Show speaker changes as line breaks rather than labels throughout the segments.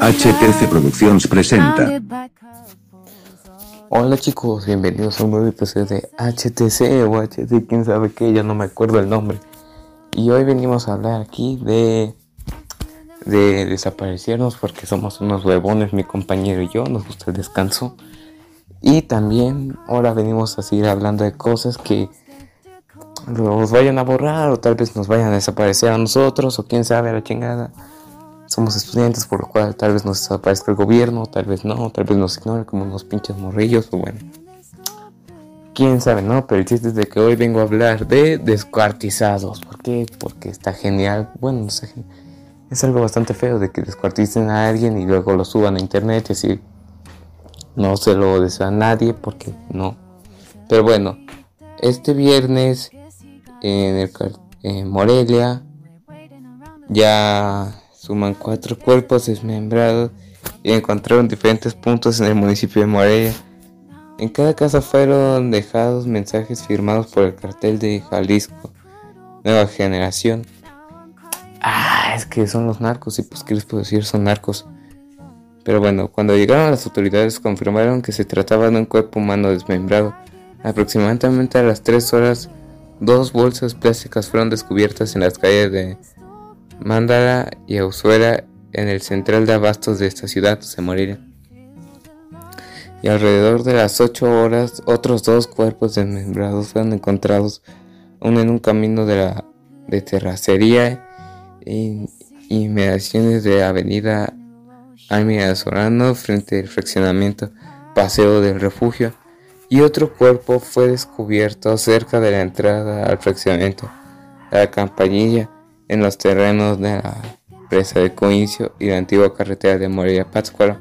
HTC Productions presenta.
Hola chicos, bienvenidos a un nuevo episodio de HTC o HT, quién sabe qué, ya no me acuerdo el nombre. Y hoy venimos a hablar aquí de de desaparecernos porque somos unos huevones, mi compañero y yo, nos gusta el descanso. Y también ahora venimos a seguir hablando de cosas que los vayan a borrar o tal vez nos vayan a desaparecer a nosotros o quién sabe la chingada. Somos estudiantes por lo cual tal vez nos desaparezca el gobierno, tal vez no, tal vez nos ignore como unos pinches morrillos o bueno. Quién sabe, ¿no? Pero el chiste es de que hoy vengo a hablar de descuartizados. ¿Por qué? Porque está genial. Bueno, no sé. Es algo bastante feo de que descuarticen a alguien y luego lo suban a internet y así. No se lo desea a nadie porque no. Pero bueno, este viernes en, el, en Morelia ya suman cuatro cuerpos desmembrados y encontraron diferentes puntos en el municipio de Morelia. En cada casa fueron dejados mensajes firmados por el cartel de Jalisco, Nueva Generación. Ah, es que son los narcos y pues qué les puedo decir, son narcos. Pero bueno, cuando llegaron las autoridades confirmaron que se trataba de un cuerpo humano desmembrado. Aproximadamente a las 3 horas, dos bolsas plásticas fueron descubiertas en las calles de Mándala y Ausuera en el central de abastos de esta ciudad, se moriría. Y alrededor de las 8 horas, otros dos cuerpos desmembrados fueron encontrados, uno en un camino de la de terracería y inmediaciones de Avenida Almira Solano frente al fraccionamiento Paseo del Refugio y otro cuerpo fue descubierto cerca de la entrada al fraccionamiento de la Campanilla en los terrenos de la presa de Coincio y la antigua carretera de Morelia Pátzcuaro.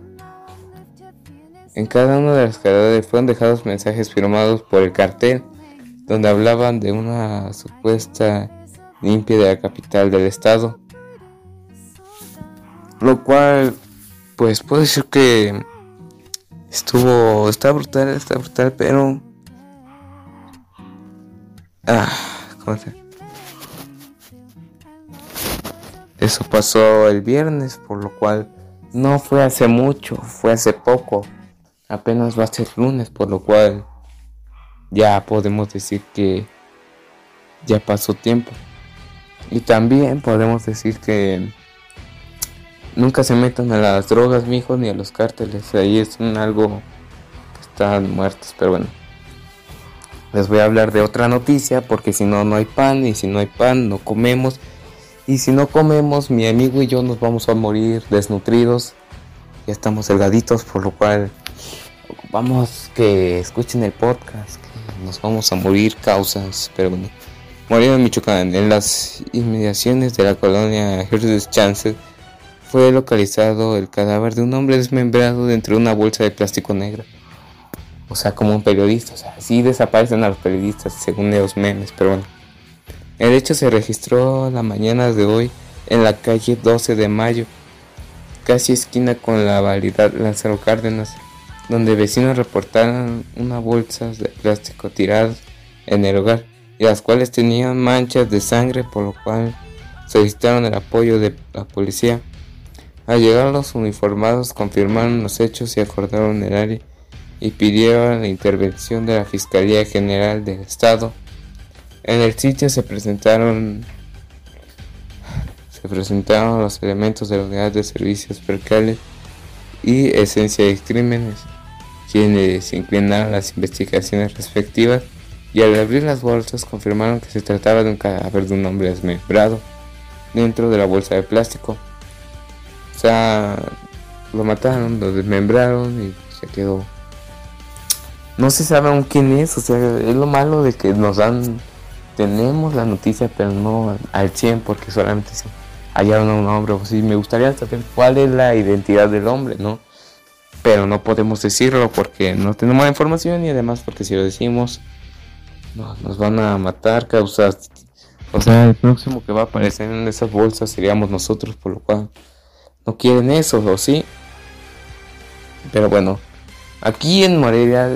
En cada una de las cadáveres fueron dejados mensajes firmados por el cartel donde hablaban de una supuesta limpia de la capital del estado. Lo cual, pues puede decir que estuvo, está brutal, está brutal, pero... Ah, ¿cómo se? Eso pasó el viernes, por lo cual no fue hace mucho, fue hace poco. Apenas va a ser lunes, por lo cual ya podemos decir que ya pasó tiempo. Y también podemos decir que nunca se metan a las drogas, mijo, ni a los cárteles. Ahí es un algo que están muertos, pero bueno. Les voy a hablar de otra noticia porque si no, no hay pan y si no hay pan, no comemos. Y si no comemos, mi amigo y yo nos vamos a morir desnutridos. Ya estamos delgaditos, por lo cual ocupamos que escuchen el podcast. Que nos vamos a morir causas, pero bueno. Morir en Michoacán, en las inmediaciones de la colonia Herzog Chance, fue localizado el cadáver de un hombre desmembrado dentro de una bolsa de plástico negro. O sea, como un periodista. O sea, así desaparecen a los periodistas, según los memes, pero bueno. El hecho se registró la mañana de hoy en la calle 12 de mayo, casi esquina con la validad Lázaro Cárdenas, donde vecinos reportaron unas bolsas de plástico tiradas en el hogar y las cuales tenían manchas de sangre por lo cual solicitaron el apoyo de la policía. Al llegar los uniformados confirmaron los hechos y acordaron el área y pidieron la intervención de la Fiscalía General del Estado en el sitio se presentaron se presentaron los elementos de la unidad de servicios percales y esencia de crímenes, quienes inclinaron las investigaciones respectivas y al abrir las bolsas confirmaron que se trataba de un cadáver de un hombre desmembrado dentro de la bolsa de plástico. O sea, lo mataron, lo desmembraron y se quedó. No se sabe aún quién es, o sea, es lo malo de que nos dan tenemos la noticia, pero no al 100 porque solamente se hallaron a un hombre. O sí, me gustaría saber cuál es la identidad del hombre, ¿no? Pero no podemos decirlo porque no tenemos la información y además porque si lo decimos nos van a matar, causas. O sea, el próximo que va a aparecer en esas bolsas seríamos nosotros, por lo cual no quieren eso, ¿o sí? Pero bueno, aquí en Morelia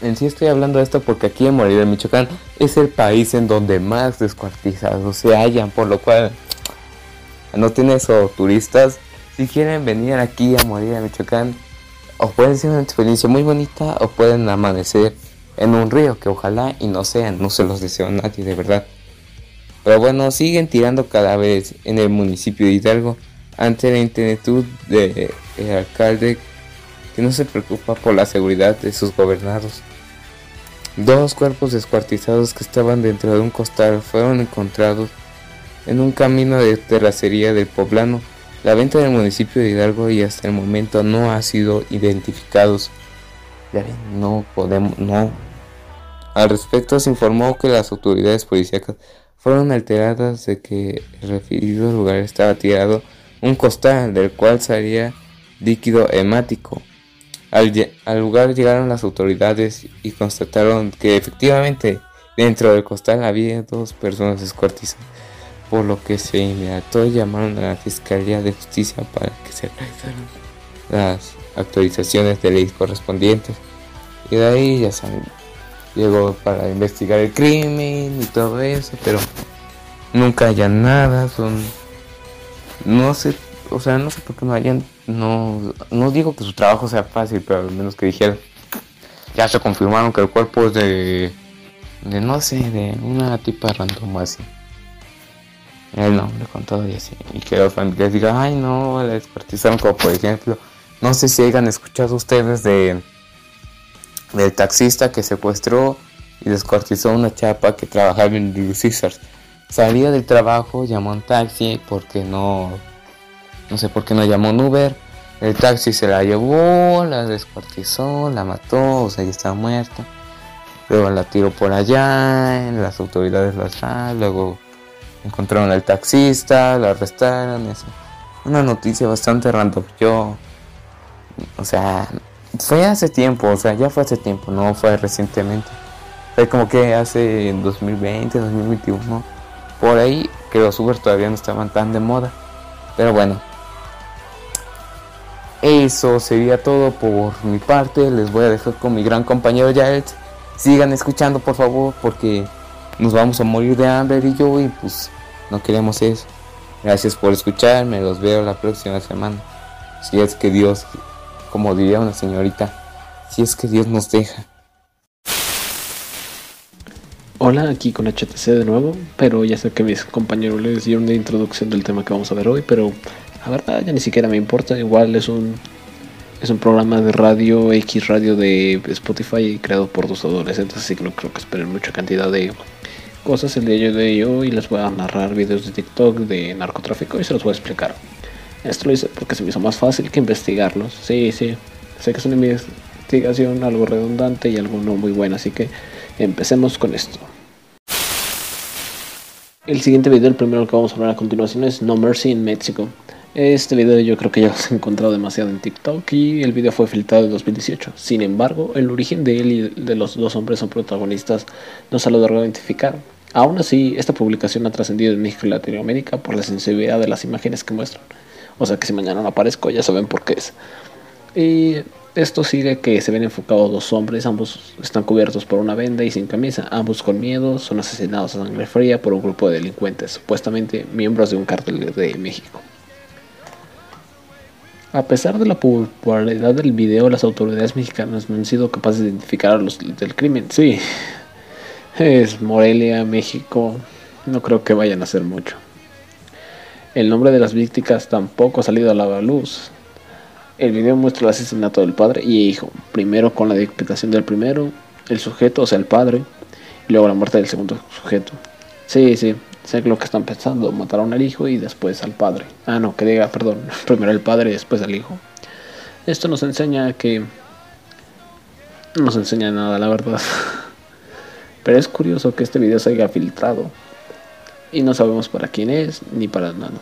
en sí estoy hablando de esto porque aquí en Morelia, Michoacán, es el país en donde más descuartizados se hallan, por lo cual no tiene eso turistas, Si quieren venir aquí a morir a Michoacán, o puede ser una experiencia muy bonita o pueden amanecer en un río que ojalá y no sean, no se los deseo a nadie de verdad. Pero bueno, siguen tirando cadáveres en el municipio de Hidalgo ante la intentud del alcalde que no se preocupa por la seguridad de sus gobernados. Dos cuerpos descuartizados que estaban dentro de un costal fueron encontrados en un camino de terracería del poblano. La venta del municipio de Hidalgo y hasta el momento no ha sido identificados. Ya ven, no podemos, no. Al respecto se informó que las autoridades policíacas fueron alteradas de que el referido lugar estaba tirado un costal del cual salía líquido hemático. Al, lugar llegaron las autoridades y constataron que efectivamente dentro del costal había dos personas descuartizadas por lo que se inmediató llamaron a la Fiscalía de Justicia para que se realizaran las actualizaciones de ley correspondientes. Y de ahí ya saben, llegó para investigar el crimen y todo eso, pero nunca hayan nada, son no sé, o sea, no sé por qué no hayan no no digo que su trabajo sea fácil, pero al menos que dijeran ya se confirmaron que el cuerpo es de de no sé, de una tipa random así el nombre con todo y así. Y que los familiares digan, ay no, la descuartizaron como por ejemplo, no sé si hayan escuchado ustedes de del taxista que secuestró y descuartizó una chapa que trabajaba en Little Caesars. Salía del trabajo, llamó un taxi porque no, no sé por qué no llamó un Uber. El taxi se la llevó, la descuartizó, la mató, o sea, ya estaba muerta. Luego la tiró por allá, las autoridades la luego encontraron al taxista, lo arrestaron, eso. Una noticia bastante random. Yo, o sea, fue hace tiempo, o sea, ya fue hace tiempo, no fue recientemente. Fue como que hace 2020, 2021, por ahí que los Uber todavía no estaban tan de moda. Pero bueno, eso sería todo por mi parte. Les voy a dejar con mi gran compañero Jared. Sigan escuchando por favor porque nos vamos a morir de hambre y yo y pues no queremos eso. Gracias por escucharme, los veo la próxima semana. Si es que Dios, como diría una señorita, si es que Dios nos deja.
Hola, aquí con HTC de nuevo, pero ya sé que mis compañeros les dieron una introducción del tema que vamos a ver hoy, pero la verdad ya ni siquiera me importa, igual es un es un programa de radio X radio de Spotify creado por dos adolescentes, así que no creo que esperen mucha cantidad de cosas el día de hoy y les voy a narrar videos de TikTok de narcotráfico y se los voy a explicar. Esto lo hice porque se me hizo más fácil que investigarlos. Sí, sí, sé que es una investigación algo redundante y algo no muy buena, así que empecemos con esto. El siguiente video, el primero que vamos a hablar a continuación es No Mercy in Mexico. Este video yo creo que ya lo has encontrado demasiado en TikTok y el video fue filtrado en 2018. Sin embargo, el origen de él y de los dos hombres son protagonistas no se ha logrado identificar. Aún así, esta publicación ha trascendido en México y Latinoamérica por la sensibilidad de las imágenes que muestran. O sea que si mañana no aparezco ya saben por qué es. Y esto sigue que se ven enfocados dos hombres, ambos están cubiertos por una venda y sin camisa, ambos con miedo, son asesinados a sangre fría por un grupo de delincuentes, supuestamente miembros de un cártel de México. A pesar de la popularidad del video, las autoridades mexicanas no han sido capaces de identificar a los del crimen. Sí, es Morelia, México. No creo que vayan a hacer mucho. El nombre de las víctimas tampoco ha salido a la luz. El video muestra el asesinato del padre y hijo. Primero con la decapitación del primero, el sujeto, o sea, el padre, y luego la muerte del segundo sujeto. Sí, sí, sé lo que están pensando. Mataron al hijo y después al padre. Ah, no, que diga, perdón. Primero el padre y después al hijo. Esto nos enseña que... No nos enseña nada, la verdad. Pero es curioso que este video se haya filtrado y no sabemos para quién es ni para nada.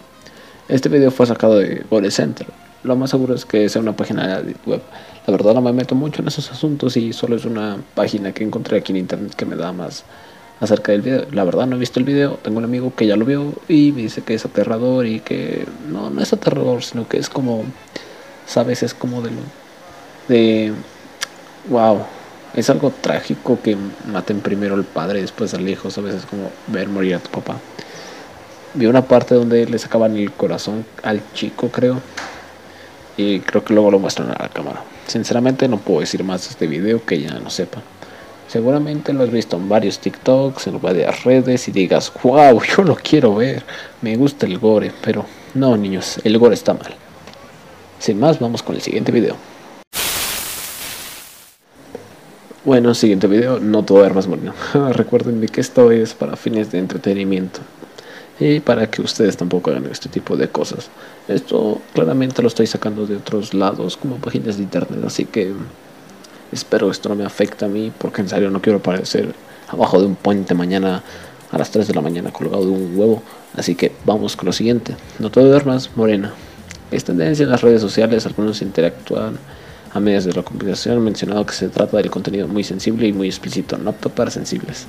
Este video fue sacado de Gore Center. Lo más seguro es que sea una página web. La verdad no me meto mucho en esos asuntos y solo es una página que encontré aquí en internet que me da más acerca del video. La verdad no he visto el video, tengo un amigo que ya lo vio y me dice que es aterrador y que no, no es aterrador, sino que es como, sabes, es como de wow, es algo trágico que maten primero al padre y después al hijo, ¿sabes? Es como ver morir a tu papá. Vi una parte donde le sacaban el corazón al chico, creo. y creo que luego lo muestran a la cámara. Sinceramente no puedo decir más de este video que ya no sepa. Seguramente lo has visto en varios TikToks, en varias redes y digas, wow, yo lo quiero ver, me gusta el gore, pero no niños, el gore está mal. Sin más, vamos con el siguiente video. Bueno, siguiente video, no todo más bueno. Recuerden que esto es para fines de entretenimiento y para que ustedes tampoco hagan este tipo de cosas. Esto claramente lo estoy sacando de otros lados, como páginas de internet, así que espero esto no me afecte a mí, porque en serio no quiero aparecer abajo de un puente mañana a las 3 de la mañana colgado de un huevo. Así que vamos con lo siguiente. No te duermas, morena. Es tendencia en las redes sociales, algunos interactúan a medias de la comunicación, mencionado que se trata del contenido muy sensible y muy explícito, no apto para sensibles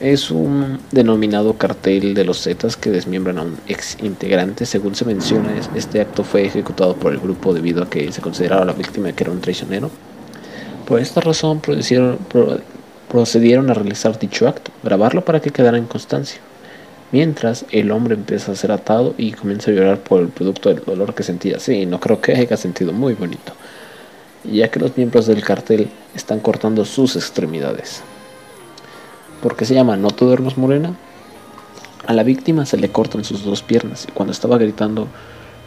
es un denominado cartel de los Zetas que desmiembran a un ex integrante. Según se menciona, este acto fue ejecutado por el grupo debido a que se consideraba la víctima que era un traicionero. Por esta razón procedieron, a realizar dicho acto, grabarlo para que quedara en constancia. Mientras el hombre empieza a ser atado y comienza a llorar por el producto del dolor que sentía. Sí, no creo que haya sentido muy bonito, ya que los miembros del cartel están cortando sus extremidades. ¿Por qué se llama No te duermas morena? A la víctima se le cortan sus dos piernas y cuando estaba gritando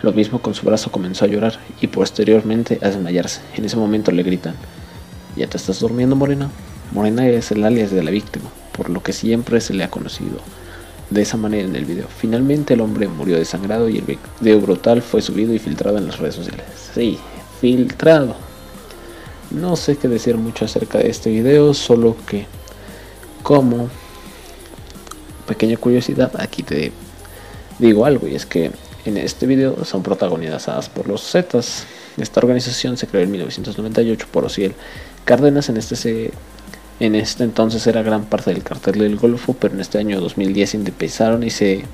lo mismo con su brazo comenzó a llorar y posteriormente a desmayarse. En ese momento le gritan, ¿ya te estás durmiendo morena? Morena es el alias de la víctima, por lo que siempre se le ha conocido de esa manera en el video. Finalmente el hombre murió desangrado y el video brutal fue subido y filtrado en las redes sociales. Sí, filtrado. No sé qué decir mucho acerca de este video, solo que como pequeña curiosidad, aquí te digo algo y es que en este video son protagonizadas por los Zetas. Esta organización se creó en 1998 por Ociel Cárdenas. En este, se, en este entonces era gran parte del cartel del Golfo, pero en este año 2010 se y se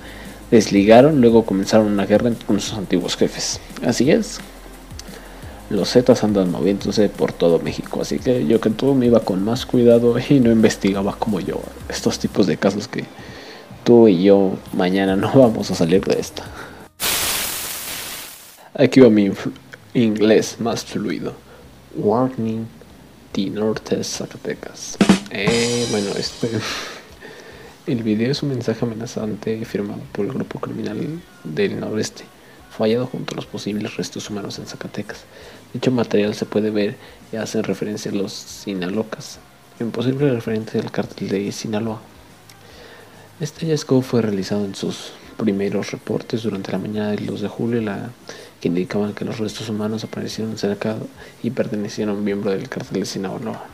desligaron. Luego comenzaron una guerra con sus antiguos jefes. Así es, los Zetas andan moviéndose por todo México. Así que yo que tú me iba con más cuidado y no investigaba como yo estos tipos de casos que tú y yo mañana no vamos a salir de esta. Aquí va mi inglés más fluido. Warning, Norte Zacatecas. Eh, bueno, este. El video es un mensaje amenazante firmado por el grupo criminal del noreste fallado junto a los posibles restos humanos en Zacatecas. Dicho material se puede ver y hace referencia a los Sinalocas, en posible referencia al cartel de Sinaloa. Este hallazgo fue realizado en sus primeros reportes durante la mañana del 2 de julio, la, que indicaban que los restos humanos aparecieron cerca y pertenecían a un miembro del cartel de Sinaloa.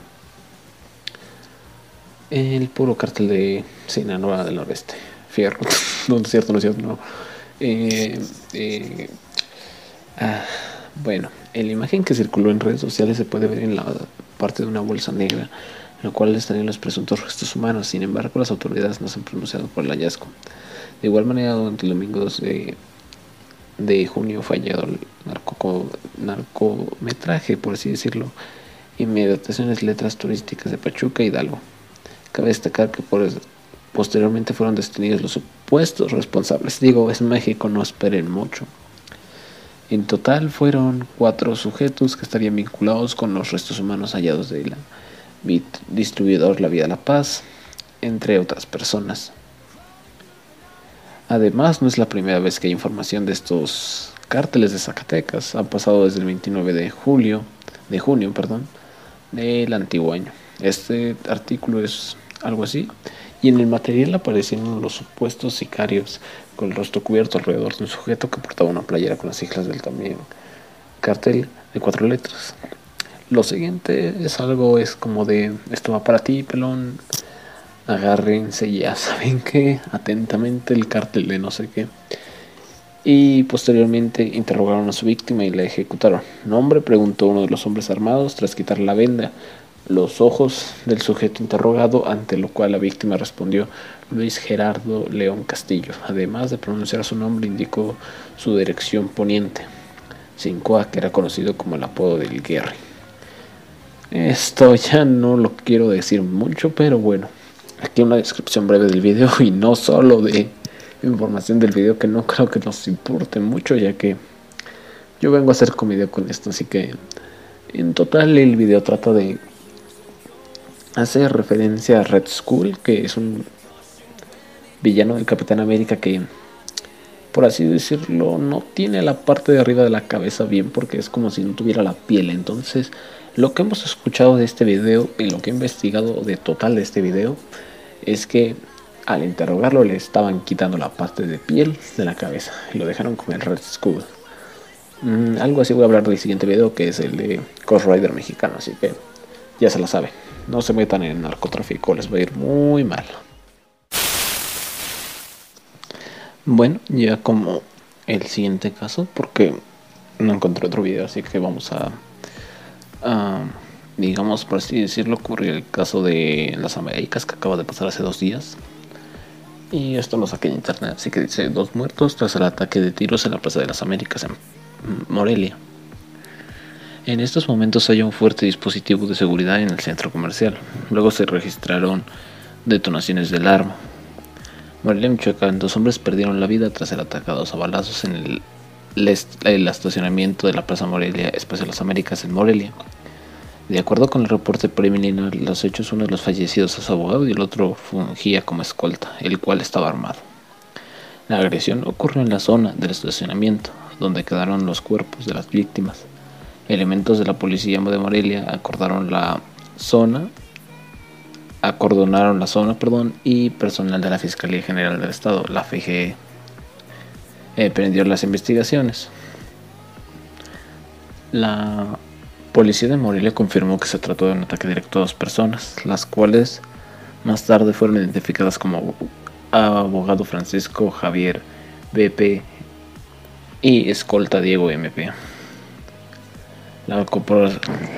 El puro cartel de Sinaloa del noreste. Fierro. no es cierto, no es cierto, no. Eh, eh, ah, bueno, en la imagen que circuló en redes sociales se puede ver en la parte de una bolsa negra, en la cual estarían los presuntos restos humanos. Sin embargo, las autoridades no se han pronunciado por el hallazgo. De igual manera, durante el domingo 2 de, junio fue hallado el narcometraje, por así decirlo, inmediataciones letras turísticas de Pachuca y Hidalgo. Cabe destacar que por posteriormente fueron detenidos los supuestos responsables. Digo, es México, no esperen mucho. En total fueron cuatro sujetos que estarían vinculados con los restos humanos hallados de la distribuidor La Vida La Paz, entre otras personas. Además, no es la primera vez que hay información de estos cárteles de Zacatecas. Han pasado desde el 29 de julio, de junio, perdón, del antiguo año. Este artículo es algo así y en el material aparecieron los supuestos sicarios con el rostro cubierto alrededor de un sujeto que portaba una playera con las siglas del también cartel de cuatro letras. Lo siguiente es algo, es como de, esto va para ti, pelón, agárrense ya saben que atentamente el cartel de no sé qué. Y posteriormente interrogaron a su víctima y la ejecutaron. Nombre preguntó uno de los hombres armados tras quitar la venda los ojos del sujeto interrogado, ante lo cual la víctima respondió Luis Gerardo León Castillo. Además de pronunciar su nombre, indicó su dirección poniente, Cincoa, que era conocido como el apodo del Guerri. Esto ya no lo quiero decir mucho, pero bueno, aquí una descripción breve del video y no solo de información del video que no creo que nos importe mucho, ya que yo vengo a hacer comedia con esto, así que en total el video trata de hacer referencia a Red Skull, que es un villano del Capitán América que, por así decirlo, no tiene la parte de arriba de la cabeza bien porque es como si no tuviera la piel. Entonces, lo que hemos escuchado de este video y lo que he investigado de total de este video es que al interrogarlo le estaban quitando la parte de piel de la cabeza y lo dejaron con el Red Skull. Mm, algo así voy a hablar del siguiente video que es el de Ghost Rider mexicano, así que ya se lo sabe. No se metan en narcotráfico, les va a ir muy mal. Bueno, ya como el siguiente caso, porque no encontré otro video, así que vamos a, digamos por así decirlo, ocurrió el caso de las Américas que acaba de pasar hace dos días. Y esto lo saqué en internet, así que dice dos muertos tras el ataque de tiros en la Plaza de las Américas en Morelia. En estos momentos hay un fuerte dispositivo de seguridad en el centro comercial. Luego se registraron detonaciones del arma. Morelia, Michoacán, dos hombres perdieron la vida tras ser atacados a balazos en el, el estacionamiento de la Plaza Morelia, Espacio de las Américas en Morelia. De acuerdo con el reporte preliminar, los hechos uno de los fallecidos es abogado y el otro fungía como escolta, el cual estaba armado. La agresión ocurrió en la zona del estacionamiento, donde quedaron los cuerpos de las víctimas. Elementos de la policía de Morelia acordaron la zona, acordonaron la zona, perdón, y personal de la Fiscalía General del Estado, la FGE, eh, prendió las investigaciones. La policía de Morelia confirmó que se trató de un ataque directo a dos personas, las cuales más tarde fueron identificadas como abogado Francisco Javier BP y escolta Diego MP.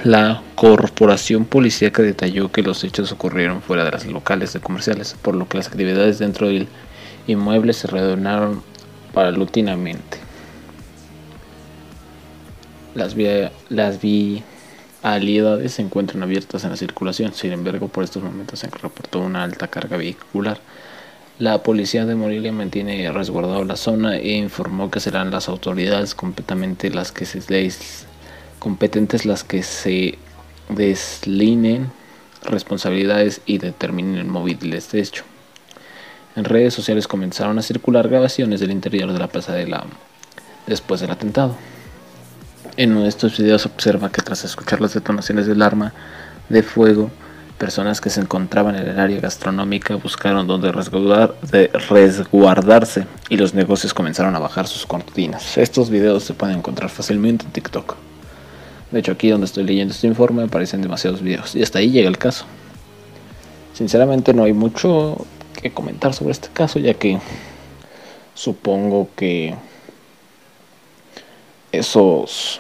La, corporación policíaca detalló que los hechos ocurrieron fuera de las locales de comerciales, por lo que las actividades dentro del inmueble se reordenaron paulatinamente. Las, vía, las vialidades se encuentran abiertas en la circulación, sin embargo por estos momentos se reportó una alta carga vehicular la policía de Morelia mantiene resguardado la zona e informó que serán las autoridades competentes las que se competentes las que se deslinen responsabilidades y determinen el móviles de hecho. En redes sociales comenzaron a circular grabaciones del interior de la plaza de la después del atentado. En uno de estos videos se observa que tras escuchar las detonaciones del arma de fuego, Personas que se encontraban en el área gastronómica buscaron donde resguardarse y los negocios comenzaron a bajar sus cortinas. Estos videos se pueden encontrar fácilmente en TikTok. De hecho, aquí donde estoy leyendo este informe aparecen demasiados videos y hasta ahí llega el caso. Sinceramente no hay mucho que comentar sobre este caso ya que supongo que esos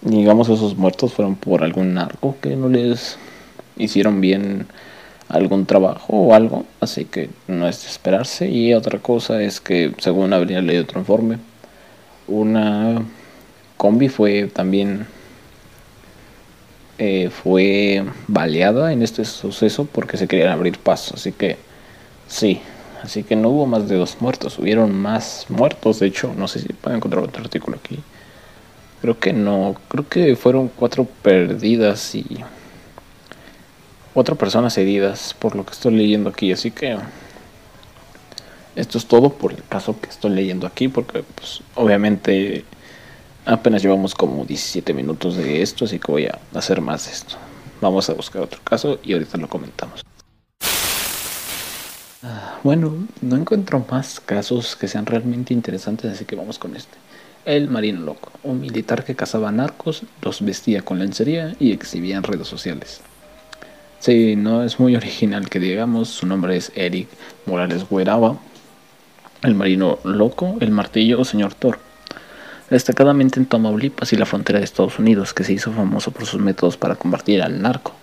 digamos esos muertos fueron por algún narco que no les hicieron bien algún trabajo o algo, así que no es de esperarse. Y otra cosa es que, según habría leído otro informe, una combi fue también eh, fue baleada en este suceso porque se querían abrir paso, así que sí, así que no hubo más de dos muertos, hubieron más muertos, de hecho, no sé si pueden encontrar otro artículo aquí Creo que no, creo que fueron cuatro perdidas y cuatro personas heridas por lo que estoy leyendo aquí, así que esto es todo por el caso que estoy leyendo aquí, porque pues obviamente apenas llevamos como 17 minutos de esto, así que voy a hacer más de esto. Vamos a buscar otro caso y ahorita lo comentamos. Bueno, no encuentro más casos que sean realmente interesantes, así que vamos con este. El Marino Loco, un militar que cazaba narcos, los vestía con lencería y exhibía en redes sociales. Sí, no es muy original que digamos, su nombre es Eric Morales Gueraba, el Marino Loco, el Martillo o Señor Thor. Destacadamente en Tamaulipas y la frontera de Estados Unidos, que se hizo famoso por sus métodos para combatir al narco.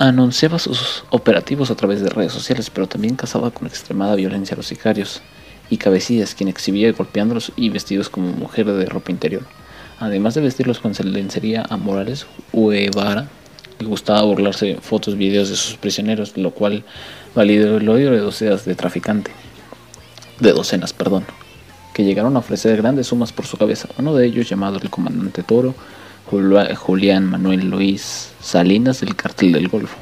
Anunciaba sus operativos a través de redes sociales, pero también cazaba con extremada violencia a los sicarios y Cabecillas, quien exhibía golpeándolos y vestidos como mujer de ropa interior. Además de vestirlos con lencería a Morales, Uevara le gustaba burlarse fotos y videos de sus prisioneros, lo cual validó el odio de docenas de traficante. De docenas, perdón. que llegaron a ofrecer grandes sumas por su cabeza. Uno de ellos, llamado el comandante Toro, Julián Manuel Luis Salinas del Cártel del Golfo.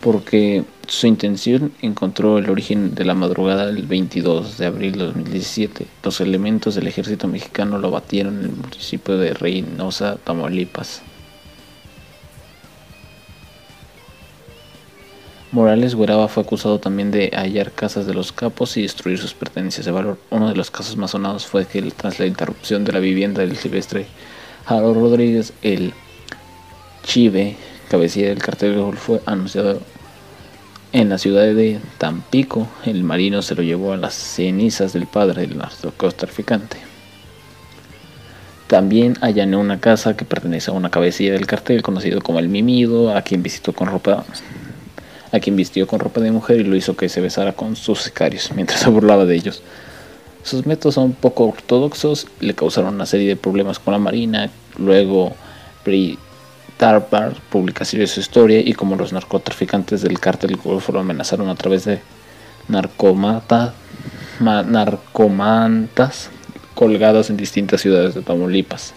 Porque su intención encontró el origen de la madrugada del 22 de abril de 2017. Los elementos del ejército mexicano lo batieron en el municipio de Reynosa, Tamaulipas. Morales Gueraba fue acusado también de hallar casas de los capos y destruir sus pertenencias de valor. Uno de los casos más sonados fue que tras la interrupción de la vivienda del silvestre Harold Rodríguez, el Chive, cabecilla del cartel de fue anunciado en la ciudad de Tampico. El marino se lo llevó a las cenizas del padre del narcotraficante. También allanó una casa que pertenece a una cabecilla del cartel conocido como el Mimido, a quien visitó con ropa a quien vistió con ropa de mujer y lo hizo que se besara con sus sicarios mientras se burlaba de ellos. Sus métodos son poco ortodoxos, le causaron una serie de problemas con la marina, luego Tarpar publicación de su historia y como los narcotraficantes del cártel Golfo lo amenazaron a través de narcomantas colgadas en distintas ciudades de Tamaulipas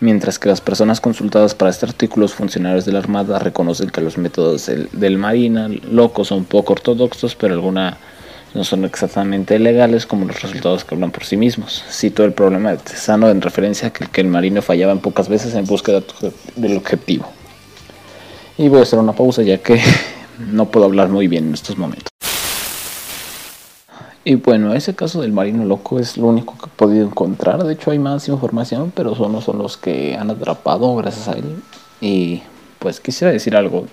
mientras que las personas consultadas para este artículo, los funcionarios de la Armada, reconocen que los métodos del, Marina loco son poco ortodoxos, pero algunas no son exactamente legales como los resultados que hablan por sí mismos. Cito el problema de Tesano en referencia a que, que el marino fallaba en pocas veces en búsqueda del objetivo. Y voy a hacer una pausa ya que no puedo hablar muy bien en estos momentos. Y bueno, ese caso del marino loco es lo único que he podido encontrar. De hecho, hay más información, pero solo son los que han atrapado gracias a él. Y pues quisiera decir algo.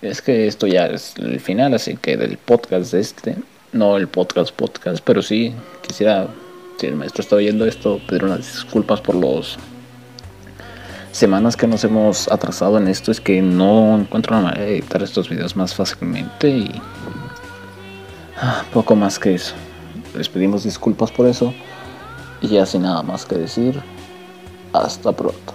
Es que esto ya es el final, así que del podcast este, no el podcast podcast, pero sí quisiera, si el maestro está oyendo esto, pedir unas disculpas por los semanas que nos hemos atrasado en esto. Es que no encuentro una manera de editar estos videos más fácilmente y Ah, poco más que eso. Les pedimos disculpas por eso. Y ya sin nada más que decir, hasta pronto.